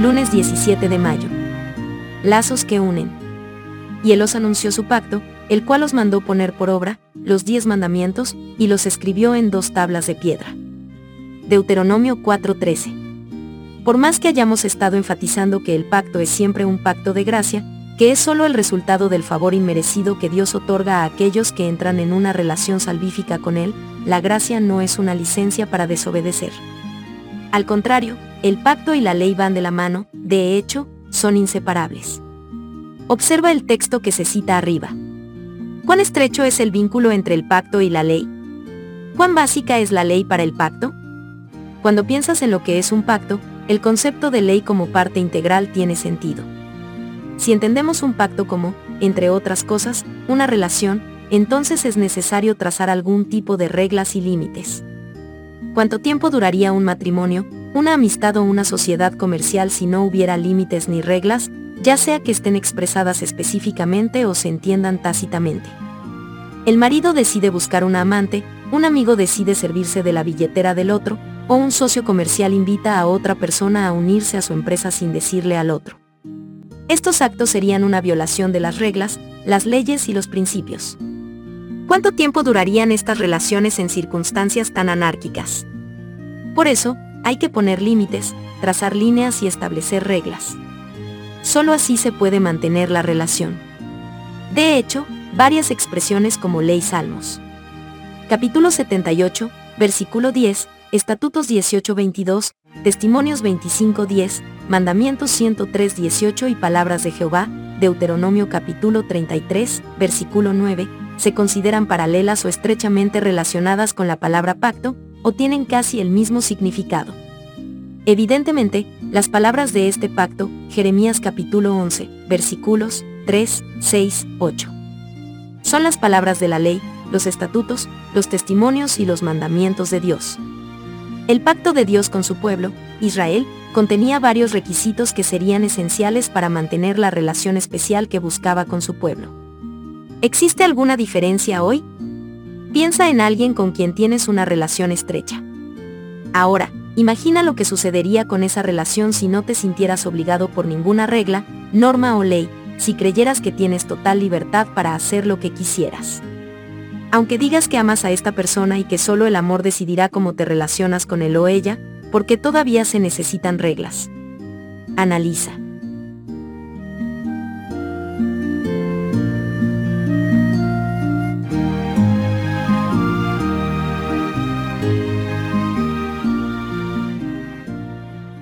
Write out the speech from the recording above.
lunes 17 de mayo. Lazos que unen. Y él os anunció su pacto, el cual os mandó poner por obra, los diez mandamientos, y los escribió en dos tablas de piedra. Deuteronomio 4:13. Por más que hayamos estado enfatizando que el pacto es siempre un pacto de gracia, que es solo el resultado del favor inmerecido que Dios otorga a aquellos que entran en una relación salvífica con Él, la gracia no es una licencia para desobedecer. Al contrario, el pacto y la ley van de la mano, de hecho, son inseparables. Observa el texto que se cita arriba. ¿Cuán estrecho es el vínculo entre el pacto y la ley? ¿Cuán básica es la ley para el pacto? Cuando piensas en lo que es un pacto, el concepto de ley como parte integral tiene sentido. Si entendemos un pacto como, entre otras cosas, una relación, entonces es necesario trazar algún tipo de reglas y límites. ¿Cuánto tiempo duraría un matrimonio, una amistad o una sociedad comercial si no hubiera límites ni reglas, ya sea que estén expresadas específicamente o se entiendan tácitamente? El marido decide buscar una amante, un amigo decide servirse de la billetera del otro, o un socio comercial invita a otra persona a unirse a su empresa sin decirle al otro. Estos actos serían una violación de las reglas, las leyes y los principios. ¿Cuánto tiempo durarían estas relaciones en circunstancias tan anárquicas? Por eso, hay que poner límites, trazar líneas y establecer reglas. Solo así se puede mantener la relación. De hecho, varias expresiones como ley salmos. Capítulo 78, versículo 10, Estatutos 18-22, Testimonios 25-10, Mandamientos 103-18 y Palabras de Jehová, Deuteronomio capítulo 33, versículo 9, se consideran paralelas o estrechamente relacionadas con la palabra pacto, o tienen casi el mismo significado. Evidentemente, las palabras de este pacto, Jeremías capítulo 11, versículos 3, 6, 8. Son las palabras de la ley, los estatutos, los testimonios y los mandamientos de Dios. El pacto de Dios con su pueblo, Israel, contenía varios requisitos que serían esenciales para mantener la relación especial que buscaba con su pueblo. ¿Existe alguna diferencia hoy? Piensa en alguien con quien tienes una relación estrecha. Ahora, imagina lo que sucedería con esa relación si no te sintieras obligado por ninguna regla, norma o ley, si creyeras que tienes total libertad para hacer lo que quisieras. Aunque digas que amas a esta persona y que solo el amor decidirá cómo te relacionas con él o ella, porque todavía se necesitan reglas. Analiza.